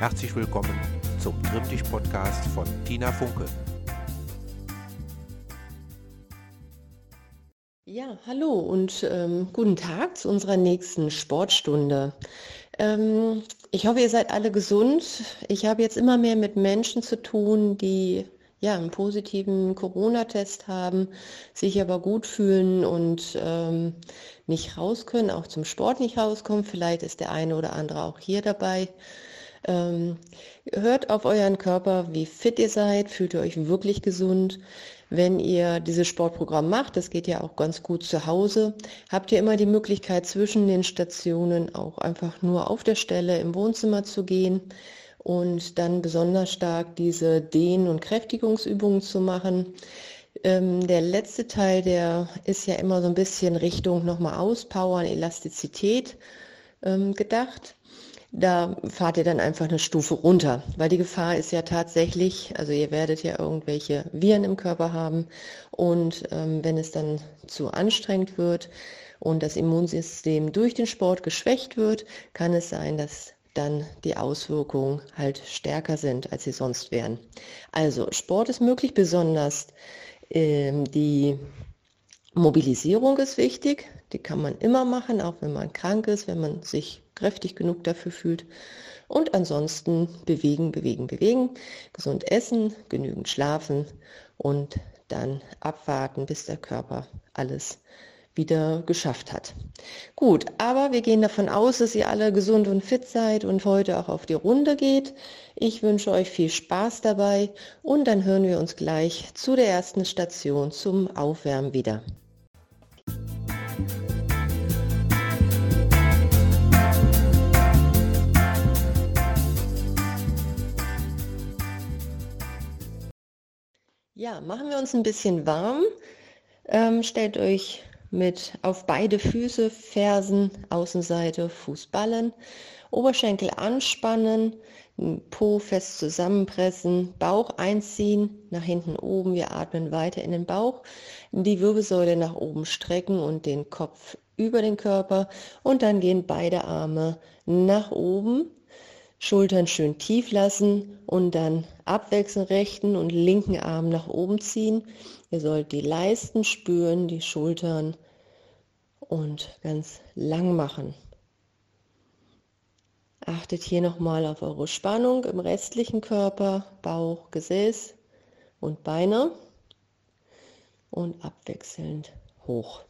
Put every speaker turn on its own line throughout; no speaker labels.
Herzlich willkommen zum Trimmdich-Podcast von Tina Funke.
Ja, hallo und ähm, guten Tag zu unserer nächsten Sportstunde. Ähm, ich hoffe, ihr seid alle gesund. Ich habe jetzt immer mehr mit Menschen zu tun, die ja, einen positiven Corona-Test haben, sich aber gut fühlen und ähm, nicht raus können, auch zum Sport nicht rauskommen. Vielleicht ist der eine oder andere auch hier dabei. Ähm, hört auf euren Körper, wie fit ihr seid, fühlt ihr euch wirklich gesund. Wenn ihr dieses Sportprogramm macht, das geht ja auch ganz gut zu Hause, habt ihr immer die Möglichkeit zwischen den Stationen auch einfach nur auf der Stelle im Wohnzimmer zu gehen und dann besonders stark diese Dehn- und Kräftigungsübungen zu machen. Ähm, der letzte Teil, der ist ja immer so ein bisschen Richtung nochmal Auspowern, Elastizität ähm, gedacht. Da fahrt ihr dann einfach eine Stufe runter, weil die Gefahr ist ja tatsächlich, also ihr werdet ja irgendwelche Viren im Körper haben und ähm, wenn es dann zu anstrengend wird und das Immunsystem durch den Sport geschwächt wird, kann es sein, dass dann die Auswirkungen halt stärker sind, als sie sonst wären. Also Sport ist möglich, besonders ähm, die Mobilisierung ist wichtig. Die kann man immer machen, auch wenn man krank ist, wenn man sich kräftig genug dafür fühlt. Und ansonsten bewegen, bewegen, bewegen, gesund essen, genügend schlafen und dann abwarten, bis der Körper alles wieder geschafft hat. Gut, aber wir gehen davon aus, dass ihr alle gesund und fit seid und heute auch auf die Runde geht. Ich wünsche euch viel Spaß dabei und dann hören wir uns gleich zu der ersten Station zum Aufwärmen wieder. Ja, machen wir uns ein bisschen warm. Ähm, stellt euch mit auf beide Füße, Fersen, Außenseite, Fußballen, Oberschenkel anspannen, Po fest zusammenpressen, Bauch einziehen, nach hinten oben. Wir atmen weiter in den Bauch, die Wirbelsäule nach oben strecken und den Kopf über den Körper und dann gehen beide Arme nach oben Schultern schön tief lassen und dann abwechselnd rechten und linken Arm nach oben ziehen. Ihr sollt die Leisten spüren, die Schultern und ganz lang machen. Achtet hier nochmal auf eure Spannung im restlichen Körper, Bauch, Gesäß und Beine und abwechselnd hoch.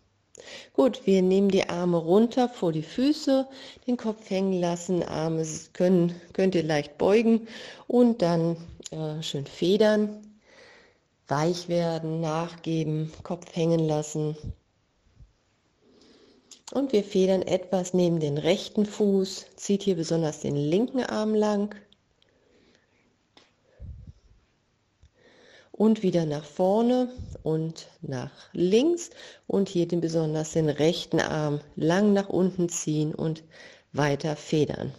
Gut, wir nehmen die Arme runter vor die Füße, den Kopf hängen lassen, Arme können, könnt ihr leicht beugen und dann äh, schön federn, weich werden, nachgeben, Kopf hängen lassen. Und wir federn etwas neben den rechten Fuß, zieht hier besonders den linken Arm lang und wieder nach vorne und nach links und hier den besonders den rechten Arm lang nach unten ziehen und weiter federn.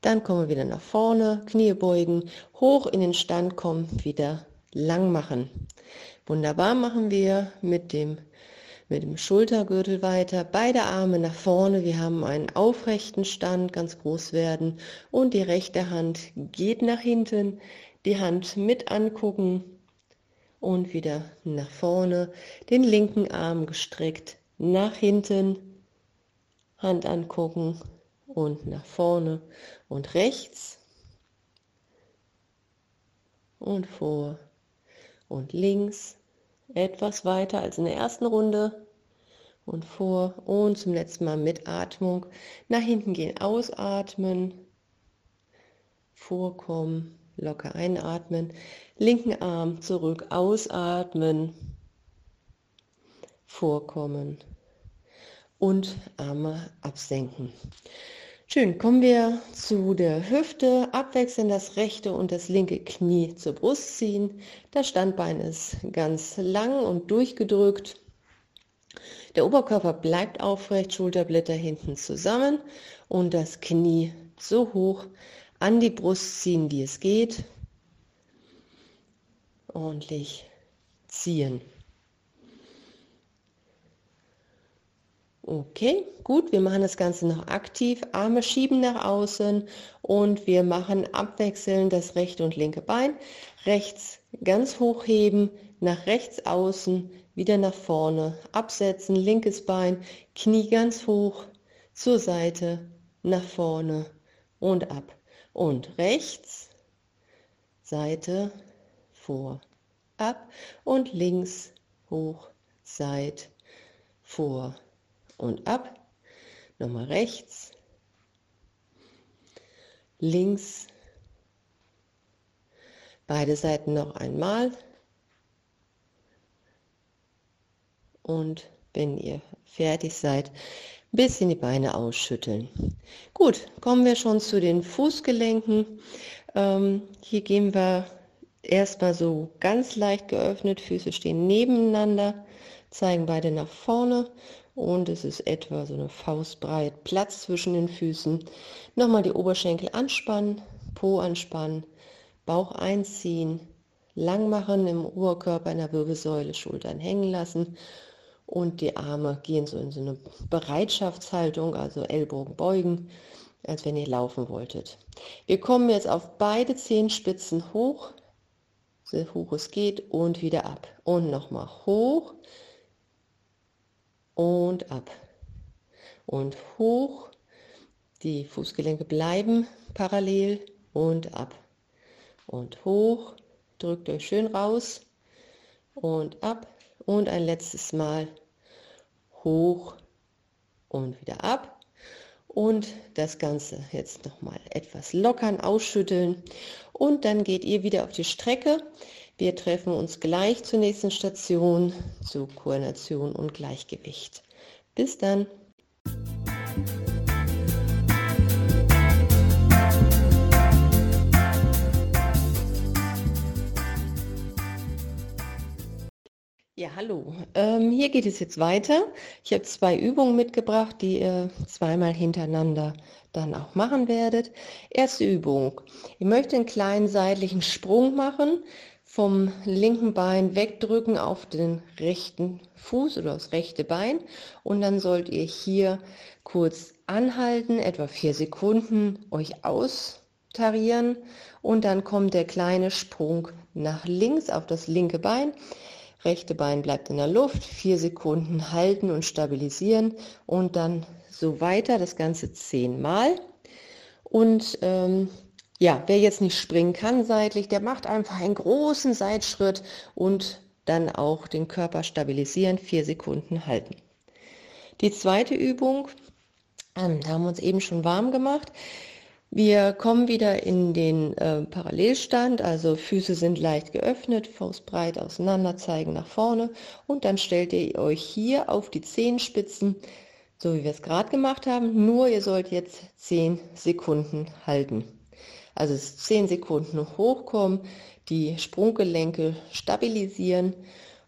Dann kommen wir wieder nach vorne, Knie beugen, hoch in den Stand kommen, wieder lang machen. Wunderbar machen wir mit dem mit dem Schultergürtel weiter, beide Arme nach vorne, wir haben einen aufrechten Stand, ganz groß werden. Und die rechte Hand geht nach hinten, die Hand mit angucken und wieder nach vorne, den linken Arm gestreckt nach hinten, Hand angucken und nach vorne. Und rechts. Und vor. Und links etwas weiter als in der ersten Runde. Und vor und zum letzten Mal mit Atmung. Nach hinten gehen, ausatmen, vorkommen, locker einatmen, linken Arm zurück, ausatmen, vorkommen. Und Arme absenken. Schön, kommen wir zu der Hüfte, abwechselnd das rechte und das linke Knie zur Brust ziehen. Das Standbein ist ganz lang und durchgedrückt. Der Oberkörper bleibt aufrecht, Schulterblätter hinten zusammen und das Knie so hoch an die Brust ziehen, wie es geht. Ordentlich ziehen. Okay, gut, wir machen das Ganze noch aktiv. Arme schieben nach außen und wir machen abwechselnd das rechte und linke Bein. Rechts ganz hoch heben, nach rechts außen, wieder nach vorne, absetzen, linkes Bein, Knie ganz hoch, zur Seite, nach vorne und ab. Und rechts, Seite, vor, ab und links, hoch, Seit, vor, und ab. Nochmal rechts, links, beide Seiten noch einmal. Und wenn ihr fertig seid, ein bisschen die Beine ausschütteln. Gut, kommen wir schon zu den Fußgelenken. Ähm, hier gehen wir erstmal so ganz leicht geöffnet. Füße stehen nebeneinander, zeigen beide nach vorne und es ist etwa so eine Faustbreit Platz zwischen den Füßen. Nochmal die Oberschenkel anspannen, Po anspannen, Bauch einziehen, lang machen im Oberkörper in der Wirbelsäule, Schultern hängen lassen und die Arme gehen so in so eine Bereitschaftshaltung, also Ellbogen beugen, als wenn ihr laufen wolltet. Wir kommen jetzt auf beide Zehenspitzen hoch, so hoch es geht und wieder ab. Und nochmal hoch, und ab und hoch. Die Fußgelenke bleiben parallel und ab und hoch. Drückt euch schön raus und ab und ein letztes Mal hoch und wieder ab. Und das Ganze jetzt nochmal etwas lockern, ausschütteln. Und dann geht ihr wieder auf die Strecke. Wir treffen uns gleich zur nächsten Station zu Koordination und Gleichgewicht. Bis dann! Ja, hallo. Ähm, hier geht es jetzt weiter. Ich habe zwei Übungen mitgebracht, die ihr zweimal hintereinander dann auch machen werdet. Erste Übung. Ihr möchtet einen kleinen seitlichen Sprung machen vom linken Bein wegdrücken auf den rechten Fuß oder das rechte Bein und dann sollt ihr hier kurz anhalten, etwa vier Sekunden, euch austarieren und dann kommt der kleine Sprung nach links auf das linke Bein. Rechte Bein bleibt in der Luft, vier Sekunden halten und stabilisieren und dann so weiter, das Ganze zehnmal. Und ähm, ja, wer jetzt nicht springen kann seitlich, der macht einfach einen großen Seitschritt und dann auch den Körper stabilisieren, vier Sekunden halten. Die zweite Übung, ähm, da haben wir uns eben schon warm gemacht. Wir kommen wieder in den äh, Parallelstand, also Füße sind leicht geöffnet, Faustbreit auseinander, zeigen nach vorne und dann stellt ihr euch hier auf die Zehenspitzen, so wie wir es gerade gemacht haben, nur ihr sollt jetzt zehn Sekunden halten. Also 10 Sekunden hochkommen, die Sprunggelenke stabilisieren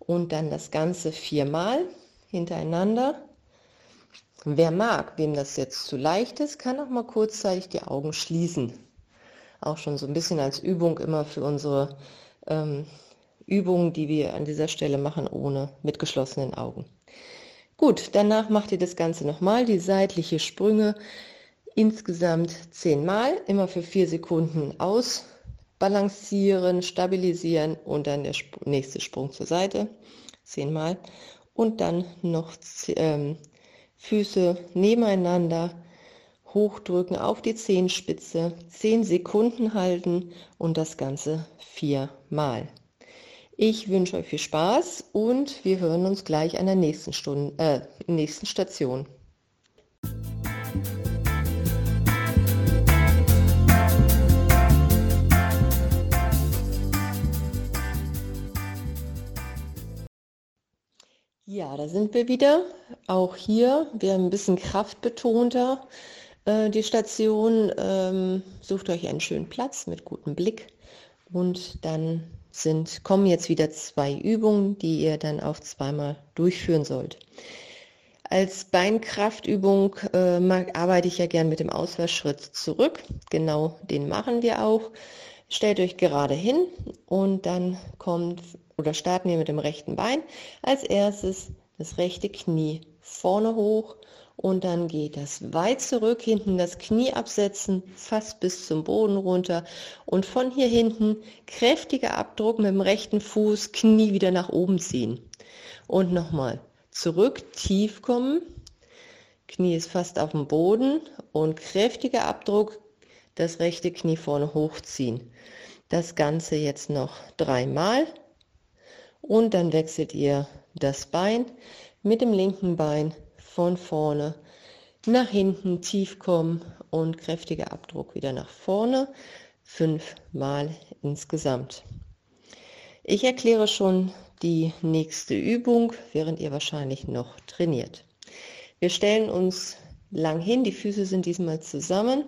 und dann das Ganze viermal hintereinander. Wer mag, wem das jetzt zu leicht ist, kann auch mal kurzzeitig die Augen schließen. Auch schon so ein bisschen als Übung immer für unsere ähm, Übungen, die wir an dieser Stelle machen, ohne mit geschlossenen Augen. Gut, danach macht ihr das Ganze nochmal, die seitliche Sprünge insgesamt zehnmal, immer für vier Sekunden ausbalancieren, stabilisieren und dann der nächste Sprung zur Seite, zehnmal und dann noch ähm, Füße nebeneinander hochdrücken auf die Zehenspitze, zehn Sekunden halten und das Ganze viermal. Ich wünsche euch viel Spaß und wir hören uns gleich an der nächsten, Stunde, äh, nächsten Station. Ja, da sind wir wieder. Auch hier, wir haben ein bisschen kraftbetonter äh, die Station. Ähm, sucht euch einen schönen Platz mit gutem Blick und dann sind, kommen jetzt wieder zwei Übungen, die ihr dann auch zweimal durchführen sollt. Als Beinkraftübung äh, arbeite ich ja gern mit dem Ausfallschritt zurück. Genau den machen wir auch. Stellt euch gerade hin und dann kommt oder starten wir mit dem rechten Bein. Als erstes das rechte Knie vorne hoch und dann geht das weit zurück, hinten das Knie absetzen, fast bis zum Boden runter und von hier hinten kräftiger Abdruck mit dem rechten Fuß, Knie wieder nach oben ziehen. Und nochmal zurück, tief kommen, Knie ist fast auf dem Boden und kräftiger Abdruck, das rechte Knie vorne hochziehen. Das Ganze jetzt noch dreimal und dann wechselt ihr das Bein mit dem linken Bein von vorne nach hinten tief kommen und kräftiger Abdruck wieder nach vorne. Fünfmal insgesamt. Ich erkläre schon die nächste Übung, während ihr wahrscheinlich noch trainiert. Wir stellen uns lang hin, die Füße sind diesmal zusammen.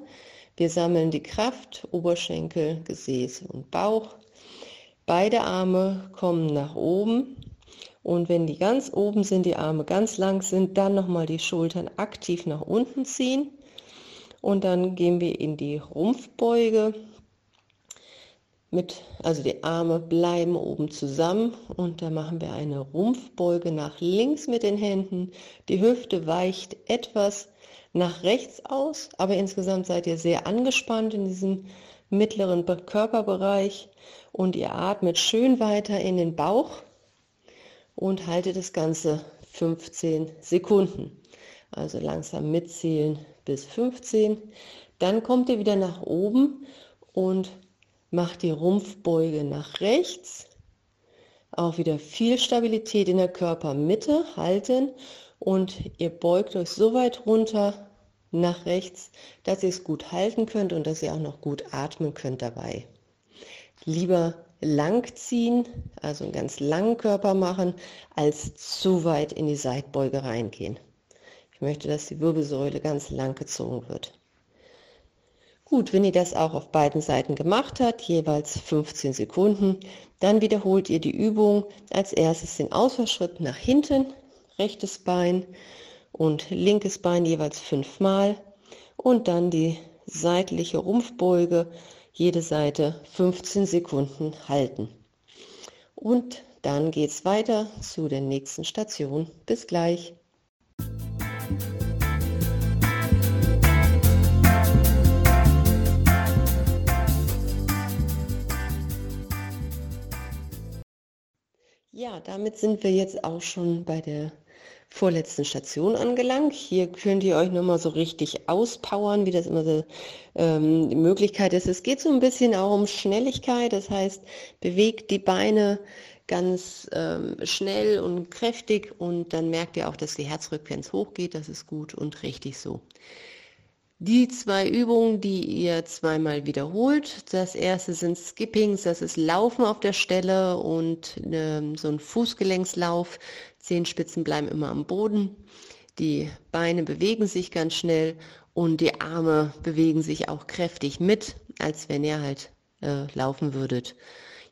Wir sammeln die Kraft, Oberschenkel, Gesäß und Bauch. Beide Arme kommen nach oben und wenn die ganz oben sind, die Arme ganz lang sind, dann nochmal die Schultern aktiv nach unten ziehen. Und dann gehen wir in die Rumpfbeuge. Mit, also die Arme bleiben oben zusammen und dann machen wir eine Rumpfbeuge nach links mit den Händen. Die Hüfte weicht etwas nach rechts aus, aber insgesamt seid ihr sehr angespannt in diesem mittleren Körperbereich und ihr atmet schön weiter in den Bauch und halte das Ganze 15 Sekunden. Also langsam mitzählen bis 15. Dann kommt ihr wieder nach oben und macht die Rumpfbeuge nach rechts. Auch wieder viel Stabilität in der Körpermitte halten und ihr beugt euch so weit runter nach rechts, dass ihr es gut halten könnt und dass ihr auch noch gut atmen könnt dabei. Lieber lang ziehen, also einen ganz langen Körper machen, als zu weit in die Seitbeuge reingehen. Ich möchte, dass die Wirbelsäule ganz lang gezogen wird. Gut, wenn ihr das auch auf beiden Seiten gemacht habt, jeweils 15 Sekunden, dann wiederholt ihr die Übung. Als erstes den Ausfallschritt nach hinten, rechtes Bein und linkes Bein jeweils fünfmal und dann die seitliche Rumpfbeuge jede Seite 15 Sekunden halten. Und dann geht es weiter zu der nächsten Station. Bis gleich. Ja, damit sind wir jetzt auch schon bei der vorletzten Station angelangt. Hier könnt ihr euch nochmal so richtig auspowern, wie das immer so ähm, die Möglichkeit ist. Es geht so ein bisschen auch um Schnelligkeit, das heißt, bewegt die Beine ganz ähm, schnell und kräftig und dann merkt ihr auch, dass die Herzfrequenz hochgeht, das ist gut und richtig so. Die zwei Übungen, die ihr zweimal wiederholt. Das erste sind Skippings, das ist Laufen auf der Stelle und ähm, so ein Fußgelenkslauf. Zehenspitzen bleiben immer am Boden. Die Beine bewegen sich ganz schnell und die Arme bewegen sich auch kräftig mit, als wenn ihr halt äh, laufen würdet.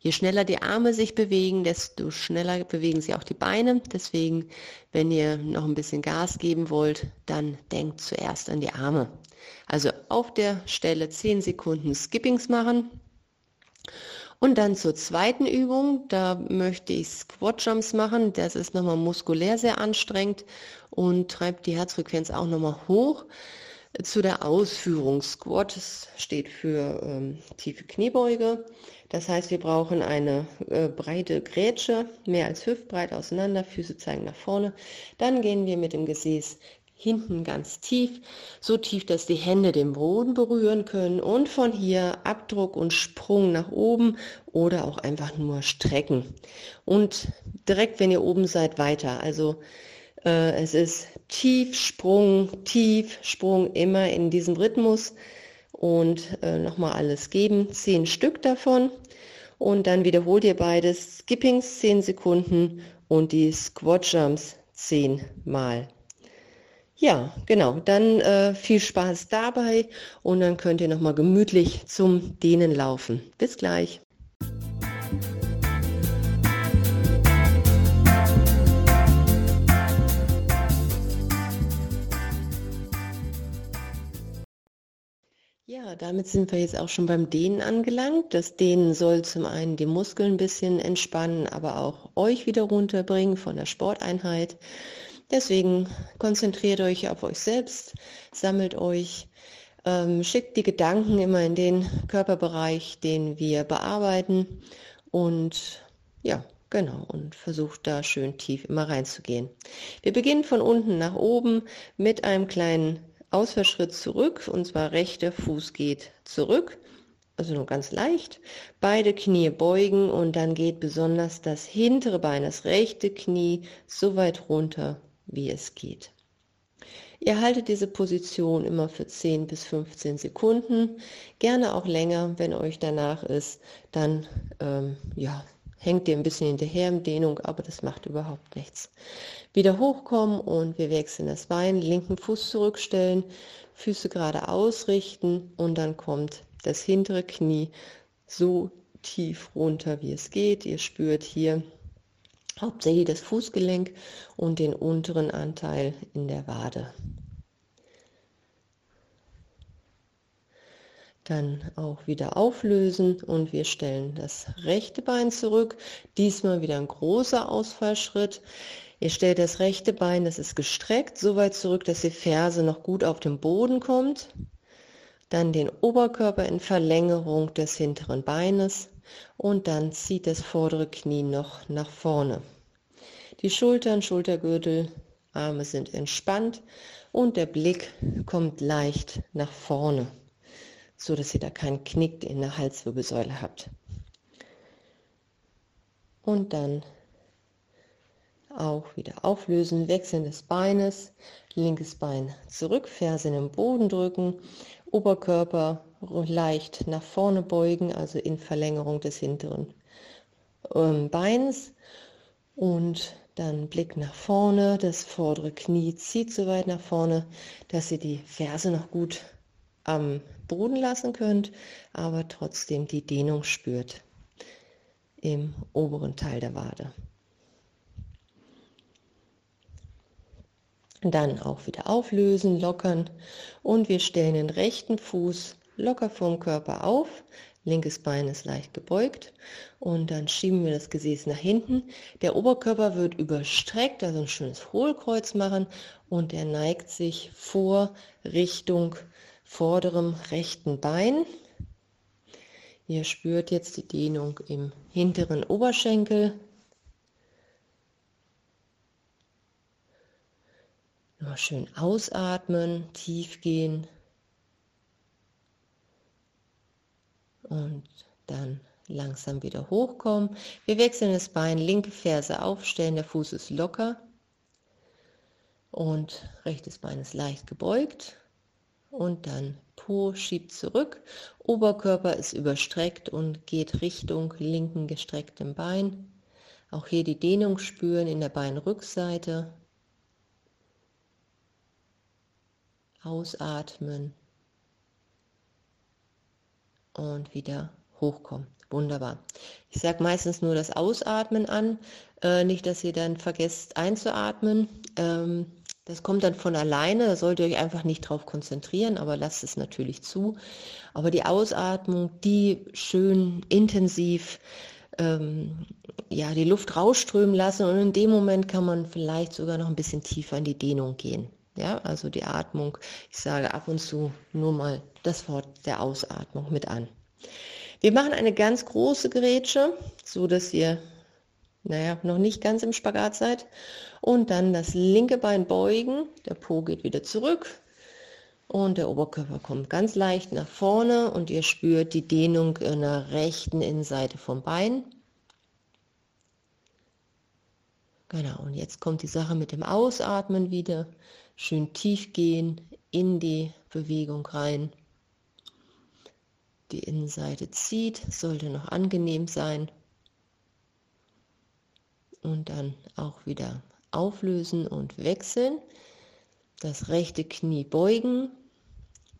Je schneller die Arme sich bewegen, desto schneller bewegen sich auch die Beine. Deswegen, wenn ihr noch ein bisschen Gas geben wollt, dann denkt zuerst an die Arme. Also auf der Stelle 10 Sekunden Skippings machen und dann zur zweiten Übung, da möchte ich Squat Jumps machen. Das ist nochmal muskulär sehr anstrengend und treibt die Herzfrequenz auch nochmal hoch. Zu der Ausführung. Squat steht für ähm, tiefe Kniebeuge. Das heißt, wir brauchen eine äh, breite Grätsche, mehr als hüftbreit auseinander, Füße zeigen nach vorne. Dann gehen wir mit dem Gesäß hinten ganz tief, so tief, dass die Hände den Boden berühren können und von hier Abdruck und Sprung nach oben oder auch einfach nur strecken. Und direkt, wenn ihr oben seid, weiter. Also äh, es ist tief, Sprung, tief, Sprung, immer in diesem Rhythmus und äh, nochmal alles geben. Zehn Stück davon und dann wiederholt ihr beides. Skippings zehn Sekunden und die Squat Jumps zehn Mal. Ja, genau. Dann äh, viel Spaß dabei und dann könnt ihr nochmal gemütlich zum Dehnen laufen. Bis gleich. Ja, damit sind wir jetzt auch schon beim Dehnen angelangt. Das Dehnen soll zum einen die Muskeln ein bisschen entspannen, aber auch euch wieder runterbringen von der Sporteinheit. Deswegen konzentriert euch auf euch selbst, sammelt euch, ähm, schickt die Gedanken immer in den Körperbereich, den wir bearbeiten und ja, genau, und versucht da schön tief immer reinzugehen. Wir beginnen von unten nach oben mit einem kleinen Ausfallschritt zurück und zwar rechter Fuß geht zurück also nur ganz leicht, beide Knie beugen und dann geht besonders das hintere Bein, das rechte Knie so weit runter, wie es geht. Ihr haltet diese Position immer für 10 bis 15 Sekunden, gerne auch länger, wenn euch danach ist, dann ähm, ja, hängt ihr ein bisschen hinterher in Dehnung, aber das macht überhaupt nichts. Wieder hochkommen und wir wechseln das Bein, linken Fuß zurückstellen, Füße gerade ausrichten und dann kommt das hintere Knie so tief runter, wie es geht. Ihr spürt hier hauptsächlich das Fußgelenk und den unteren Anteil in der Wade. Dann auch wieder auflösen und wir stellen das rechte Bein zurück. Diesmal wieder ein großer Ausfallschritt. Ihr stellt das rechte Bein, das ist gestreckt, so weit zurück, dass die Ferse noch gut auf den Boden kommt. Dann den Oberkörper in Verlängerung des hinteren Beines und dann zieht das vordere Knie noch nach vorne. Die Schultern, Schultergürtel, Arme sind entspannt und der Blick kommt leicht nach vorne, so dass ihr da keinen Knick in der Halswirbelsäule habt. Und dann auch wieder auflösen, Wechseln des Beines, linkes Bein zurück, Ferse in den Boden drücken, Oberkörper leicht nach vorne beugen, also in Verlängerung des hinteren ähm, Beins und dann Blick nach vorne, das vordere Knie zieht so weit nach vorne, dass ihr die Ferse noch gut am Boden lassen könnt, aber trotzdem die Dehnung spürt im oberen Teil der Wade. Dann auch wieder auflösen, lockern und wir stellen den rechten Fuß locker vom Körper auf. Linkes Bein ist leicht gebeugt und dann schieben wir das Gesäß nach hinten. Der Oberkörper wird überstreckt, also ein schönes Hohlkreuz machen und er neigt sich vor Richtung vorderem rechten Bein. Ihr spürt jetzt die Dehnung im hinteren Oberschenkel, Nur schön ausatmen, tief gehen. Und dann langsam wieder hochkommen. Wir wechseln das Bein, linke Ferse aufstellen, der Fuß ist locker. Und rechtes Bein ist leicht gebeugt. Und dann Po schiebt zurück. Oberkörper ist überstreckt und geht Richtung linken gestrecktem Bein. Auch hier die Dehnung spüren in der Beinrückseite. Ausatmen und wieder hochkommen. Wunderbar. Ich sage meistens nur das Ausatmen an, äh, nicht, dass ihr dann vergesst einzuatmen. Ähm, das kommt dann von alleine, da sollt ihr euch einfach nicht drauf konzentrieren, aber lasst es natürlich zu. Aber die Ausatmung, die schön intensiv ähm, ja, die Luft rausströmen lassen und in dem Moment kann man vielleicht sogar noch ein bisschen tiefer in die Dehnung gehen. Ja, also die Atmung, ich sage ab und zu nur mal das Wort der Ausatmung mit an. Wir machen eine ganz große Grätsche, so dass ihr, naja, noch nicht ganz im Spagat seid. Und dann das linke Bein beugen, der Po geht wieder zurück und der Oberkörper kommt ganz leicht nach vorne und ihr spürt die Dehnung in der rechten Innenseite vom Bein. Genau, und jetzt kommt die Sache mit dem Ausatmen wieder. Schön tief gehen in die Bewegung rein. Die Innenseite zieht, sollte noch angenehm sein. Und dann auch wieder auflösen und wechseln. Das rechte Knie beugen,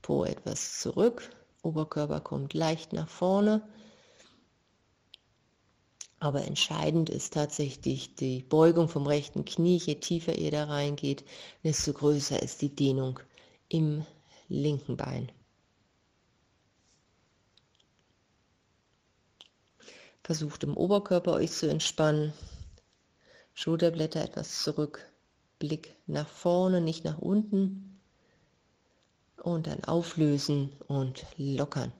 Po etwas zurück, Oberkörper kommt leicht nach vorne aber entscheidend ist tatsächlich die Beugung vom rechten Knie. Je tiefer ihr da reingeht, desto größer ist die Dehnung im linken Bein. Versucht im Oberkörper euch zu entspannen. Schulterblätter etwas zurück. Blick nach vorne, nicht nach unten. Und dann auflösen und lockern.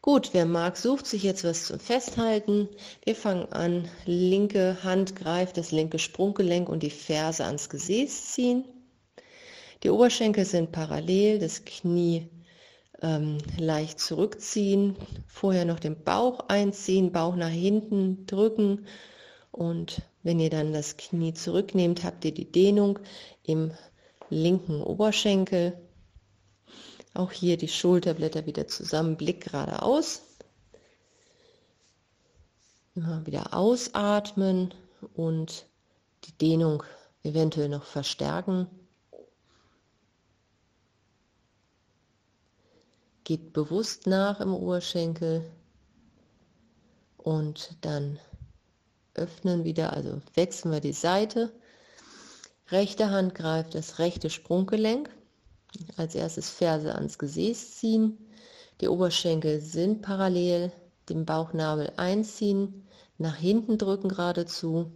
Gut, wer mag, sucht sich jetzt was zum Festhalten. Wir fangen an. Linke Hand greift das linke Sprunggelenk und die Ferse ans Gesäß ziehen. Die Oberschenkel sind parallel, das Knie ähm, leicht zurückziehen. Vorher noch den Bauch einziehen, Bauch nach hinten drücken. Und wenn ihr dann das Knie zurücknehmt, habt ihr die Dehnung im linken Oberschenkel. Auch hier die Schulterblätter wieder zusammen, Blick geradeaus. Immer wieder ausatmen und die Dehnung eventuell noch verstärken. Geht bewusst nach im Oberschenkel und dann öffnen wieder, also wechseln wir die Seite. Rechte Hand greift das rechte Sprunggelenk als erstes Ferse ans Gesäß ziehen. Die Oberschenkel sind parallel, den Bauchnabel einziehen, nach hinten drücken geradezu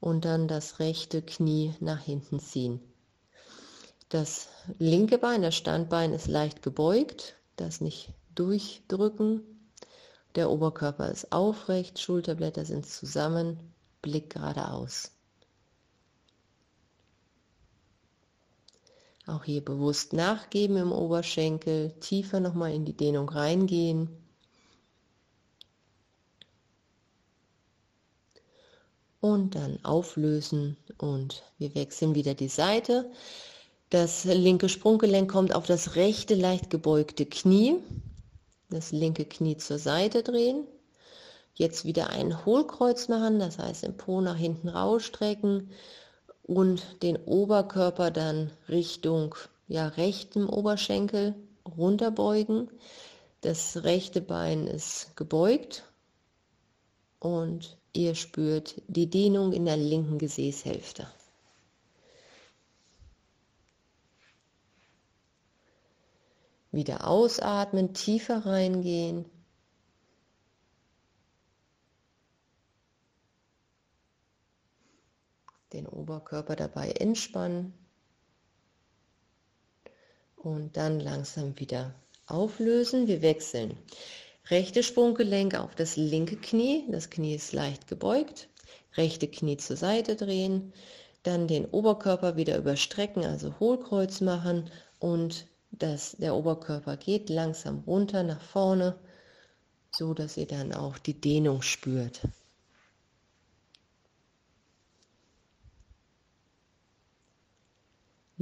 und dann das rechte Knie nach hinten ziehen. Das linke Bein, das Standbein ist leicht gebeugt, das nicht durchdrücken. Der Oberkörper ist aufrecht, Schulterblätter sind zusammen, Blick geradeaus. Auch hier bewusst nachgeben im Oberschenkel, tiefer nochmal in die Dehnung reingehen. Und dann auflösen und wir wechseln wieder die Seite. Das linke Sprunggelenk kommt auf das rechte leicht gebeugte Knie. Das linke Knie zur Seite drehen. Jetzt wieder ein Hohlkreuz machen, das heißt im Po nach hinten rausstrecken und den Oberkörper dann Richtung ja, rechten Oberschenkel runterbeugen. Das rechte Bein ist gebeugt und ihr spürt die Dehnung in der linken Gesäßhälfte. Wieder ausatmen, tiefer reingehen. Den Oberkörper dabei entspannen und dann langsam wieder auflösen. Wir wechseln. Rechte Sprunggelenk auf das linke Knie, das Knie ist leicht gebeugt, rechte Knie zur Seite drehen, dann den Oberkörper wieder überstrecken, also Hohlkreuz machen und das, der Oberkörper geht langsam runter nach vorne, so dass ihr dann auch die Dehnung spürt.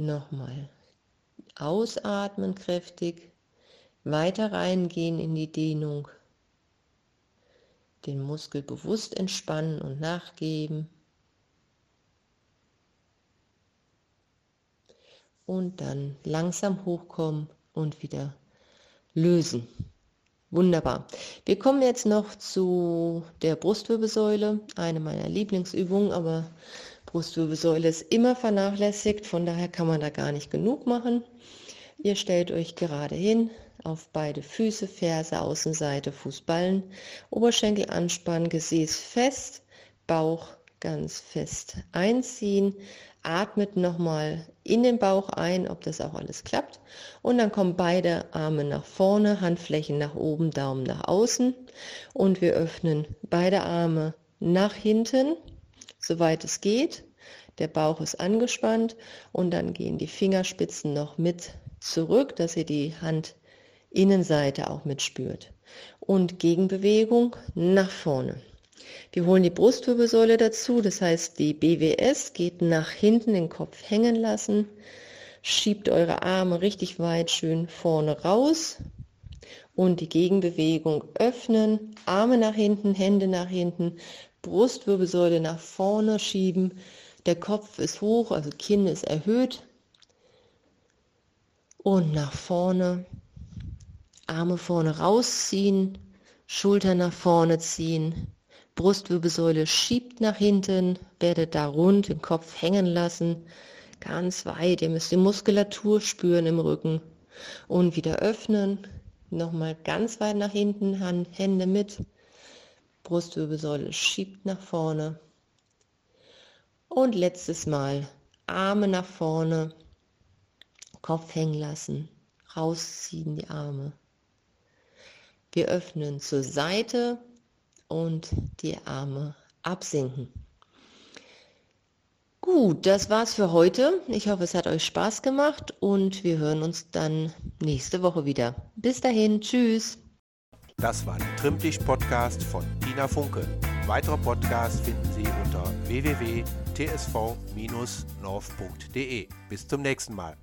Nochmal. Ausatmen kräftig. Weiter reingehen in die Dehnung. Den Muskel bewusst entspannen und nachgeben. Und dann langsam hochkommen und wieder lösen. Wunderbar. Wir kommen jetzt noch zu der Brustwirbelsäule, eine meiner Lieblingsübungen, aber Brustwirbelsäule ist immer vernachlässigt, von daher kann man da gar nicht genug machen. Ihr stellt euch gerade hin, auf beide Füße, Ferse, Außenseite, Fußballen, Oberschenkel anspannen, Gesäß fest, Bauch ganz fest einziehen, atmet nochmal in den Bauch ein, ob das auch alles klappt. Und dann kommen beide Arme nach vorne, Handflächen nach oben, Daumen nach außen. Und wir öffnen beide Arme nach hinten soweit es geht. Der Bauch ist angespannt und dann gehen die Fingerspitzen noch mit zurück, dass ihr die Handinnenseite auch mitspürt. Und Gegenbewegung nach vorne. Wir holen die Brustwirbelsäule dazu, das heißt die BWS geht nach hinten, den Kopf hängen lassen, schiebt eure Arme richtig weit schön vorne raus und die Gegenbewegung öffnen, Arme nach hinten, Hände nach hinten, Brustwirbelsäule nach vorne schieben. Der Kopf ist hoch, also Kinn ist erhöht. Und nach vorne. Arme vorne rausziehen, Schultern nach vorne ziehen. Brustwirbelsäule schiebt nach hinten, werdet da rund, den Kopf hängen lassen. Ganz weit. Ihr müsst die Muskulatur spüren im Rücken. Und wieder öffnen. Nochmal ganz weit nach hinten, Hände mit. Brustwirbelsäule schiebt nach vorne. Und letztes Mal Arme nach vorne, Kopf hängen lassen, rausziehen die Arme. Wir öffnen zur Seite und die Arme absinken. Gut, das war's für heute. Ich hoffe, es hat euch Spaß gemacht und wir hören uns dann nächste Woche wieder. Bis dahin, tschüss.
Das war der Trimmtisch-Podcast von Tina Funke. Weitere Podcasts finden Sie unter www.tsv-north.de. Bis zum nächsten Mal.